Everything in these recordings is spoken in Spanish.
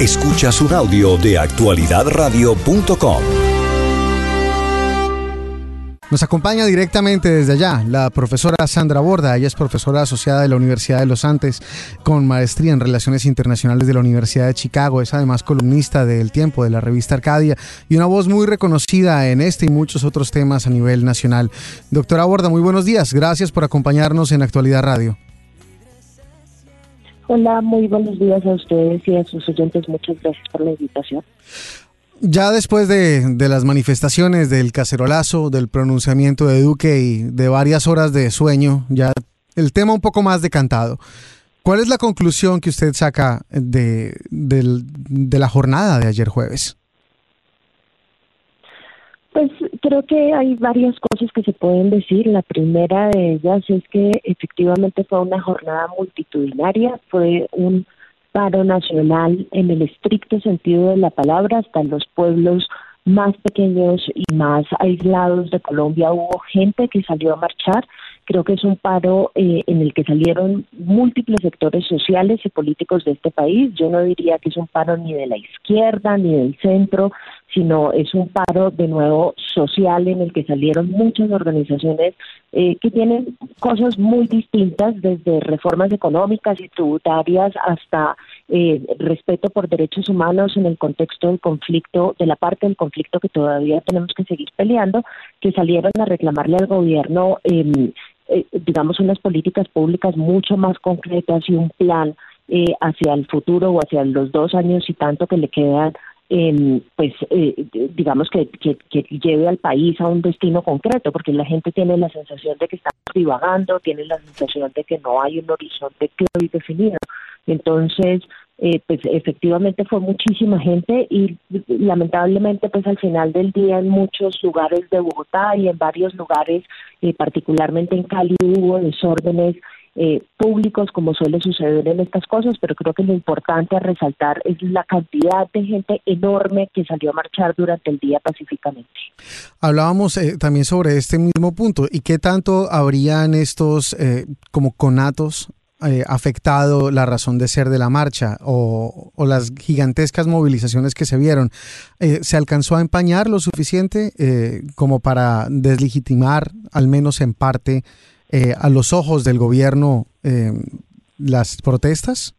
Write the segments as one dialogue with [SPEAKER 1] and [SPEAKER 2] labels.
[SPEAKER 1] Escuchas un audio de actualidadradio.com.
[SPEAKER 2] Nos acompaña directamente desde allá la profesora Sandra Borda. Ella es profesora asociada de la Universidad de los Andes con maestría en Relaciones Internacionales de la Universidad de Chicago. Es además columnista del Tiempo de la revista Arcadia y una voz muy reconocida en este y muchos otros temas a nivel nacional. Doctora Borda, muy buenos días. Gracias por acompañarnos en Actualidad Radio.
[SPEAKER 3] Hola, muy buenos días a ustedes y a sus oyentes. Muchas gracias por la invitación.
[SPEAKER 2] Ya después de, las manifestaciones del cacerolazo, del pronunciamiento de Duque y de varias horas de sueño, ya el tema un poco más decantado. ¿Cuál es la conclusión que usted saca de, la jornada de ayer jueves?
[SPEAKER 3] Pues creo que hay varias cosas que se pueden decir. La primera de ellas es que efectivamente fue una jornada multitudinaria, fue un paro nacional en el estricto sentido de la palabra, hasta los pueblos más pequeños y más aislados de Colombia hubo gente que salió a marchar. Creo que es un paro eh, en el que salieron múltiples sectores sociales y políticos de este país. Yo no diría que es un paro ni de la izquierda ni del centro, sino es un paro de nuevo social en el que salieron muchas organizaciones eh, que tienen cosas muy distintas, desde reformas económicas y tributarias hasta eh, respeto por derechos humanos en el contexto del conflicto, de la parte del conflicto que todavía tenemos que seguir peleando, que salieron a reclamarle al gobierno, em, eh, digamos, unas políticas públicas mucho más concretas y un plan eh, hacia el futuro o hacia los dos años y tanto que le quedan eh, pues eh, digamos que, lleve al país a un destino concreto, porque la gente tiene la sensación de que está divagando, tiene la sensación de que no hay un horizonte claro y definido. Entonces, eh, pues efectivamente fue muchísima gente y lamentablemente pues al final del día en muchos lugares de Bogotá y en varios lugares, eh, particularmente en Cali, hubo desórdenes eh, públicos como suele suceder en estas cosas, pero creo que lo importante a resaltar es la cantidad de gente enorme que salió a marchar durante el día pacíficamente.
[SPEAKER 2] Hablábamos eh, también sobre este mismo punto y qué tanto habrían estos eh, como conatos afectado la razón de ser de la marcha o, las gigantescas movilizaciones que se vieron. ¿Se alcanzó a empañar lo suficiente como para deslegitimar, al menos en parte, eh, a los ojos del gobierno eh, las protestas?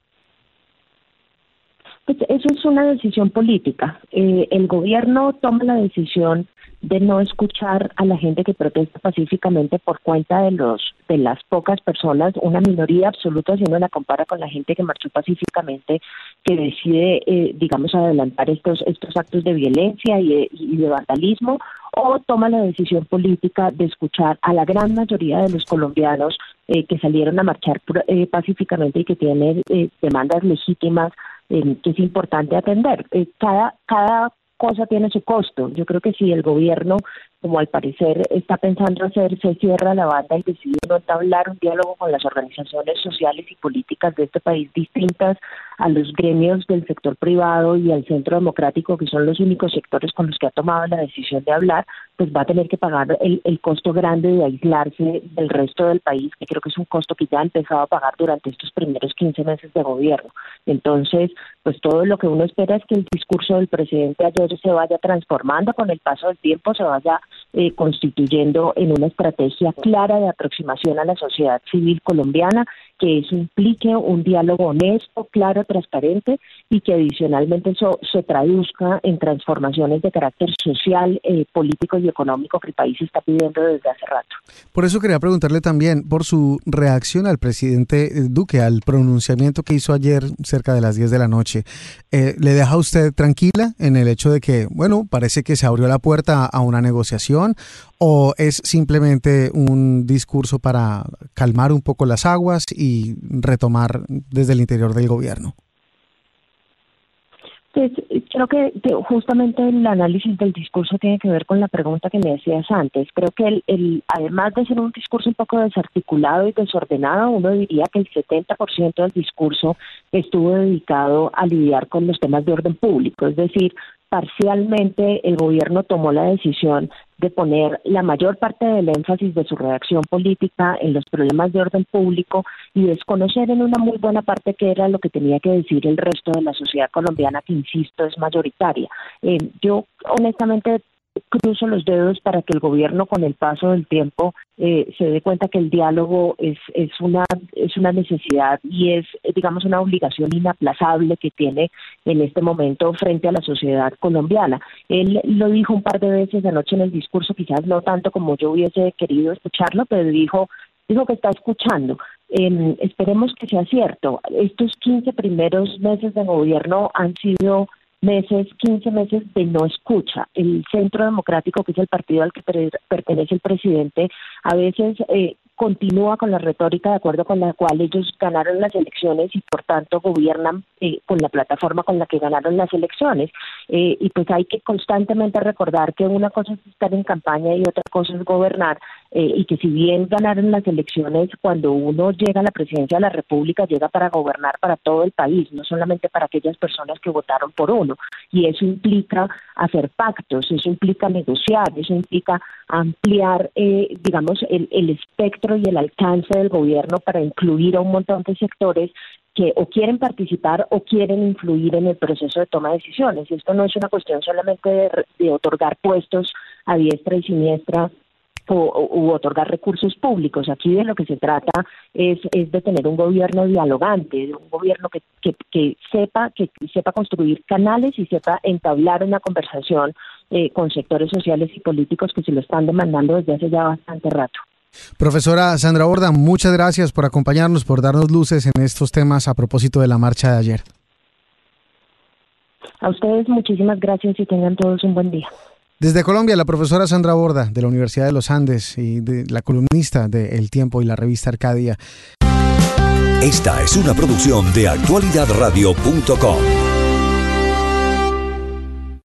[SPEAKER 3] Pues eso es una decisión política. Eh, el gobierno toma la decisión de no escuchar a la gente que protesta pacíficamente por cuenta de los de las pocas personas, una minoría absoluta si uno la compara con la gente que marchó pacíficamente, que decide, eh, digamos, adelantar estos estos actos de violencia y de, vandalismo, o toma la decisión política de escuchar a la gran mayoría de los colombianos eh, que salieron a marchar eh, pacíficamente y que tienen demandas legítimas que es importante atender. cada cada cosa tiene su costo. Yo creo que si el gobierno, como al parecer está pensando hacer, se cierra la banda y decide no entablar un diálogo con las organizaciones sociales y políticas de este país distintas a los gremios del sector privado y al centro democrático, que son los únicos sectores con los que ha tomado la decisión de hablar, pues va a tener que pagar el, el costo grande de aislarse del resto del país, que creo que es un costo que ya ha empezado a pagar durante estos primeros 15 meses de gobierno. Entonces, pues todo lo que uno espera es que el discurso del presidente ayer se vaya transformando con el paso del tiempo, se vaya eh, constituyendo en una estrategia clara de aproximación a la sociedad civil colombiana, que eso implique un diálogo honesto, claro, transparente y que adicionalmente eso se traduzca en transformaciones de carácter social, eh, político y económico que el país está pidiendo desde hace rato.
[SPEAKER 2] Por eso quería preguntarle también por su reacción al presidente Duque, al pronunciamiento que hizo ayer cerca de las 10 de la noche. Eh, ¿Le deja usted tranquila en el hecho de que, bueno, parece que se abrió la puerta a una negociación o es simplemente un discurso para calmar un poco las aguas y retomar desde el interior del gobierno?
[SPEAKER 3] Pues creo que justamente el análisis del discurso tiene que ver con la pregunta que me decías antes. Creo que el, además de ser un discurso un poco desarticulado y desordenado, uno diría que el 70% del discurso estuvo dedicado a lidiar con los temas de orden público, es decir, parcialmente el gobierno tomó la decisión de poner la mayor parte del énfasis de su redacción política en los problemas de orden público y desconocer en una muy buena parte qué era lo que tenía que decir el resto de la sociedad colombiana, que insisto es mayoritaria. Eh, yo honestamente cruzo los dedos para que el gobierno con el paso del tiempo eh, se dé cuenta que el diálogo es, es, una, es una necesidad y es, digamos, una obligación inaplazable que tiene en este momento frente a la sociedad colombiana. Él lo dijo un par de veces anoche en el discurso, quizás no tanto como yo hubiese querido escucharlo, pero dijo dijo que está escuchando. Eh, esperemos que sea cierto. Estos 15 primeros meses de gobierno han sido meses, 15 meses de no escucha. El Centro Democrático, que es el partido al que pertenece el presidente, a veces eh, continúa con la retórica de acuerdo con la cual ellos ganaron las elecciones y por tanto gobiernan eh, con la plataforma con la que ganaron las elecciones. Eh, y pues hay que constantemente recordar que una cosa es estar en campaña y otra cosa es gobernar eh, y que si bien ganaron las elecciones, cuando uno llega a la presidencia de la República llega para gobernar para todo el país, no solamente para aquellas personas que votaron por uno. Y eso implica hacer pactos, eso implica negociar, eso implica ampliar, digamos, el, el espectro y el alcance del gobierno para incluir a un montón de sectores que o quieren participar o quieren influir en el proceso de toma de decisiones. Esto no es una cuestión solamente de, otorgar puestos a diestra y siniestra o, u otorgar recursos públicos. Aquí de lo que se trata es, es de tener un gobierno dialogante, de un gobierno que, que, que sepa que sepa construir canales y sepa entablar una conversación eh, con sectores sociales y políticos que se lo están demandando desde hace ya bastante rato.
[SPEAKER 2] Profesora Sandra Borda, muchas gracias por acompañarnos, por darnos luces en estos temas a propósito de la marcha de ayer.
[SPEAKER 3] A ustedes muchísimas gracias y tengan todos un buen día.
[SPEAKER 2] Desde Colombia, la profesora Sandra Borda, de la Universidad de los Andes y de la columnista de El Tiempo y la revista Arcadia.
[SPEAKER 1] Esta es una producción de actualidadradio.com.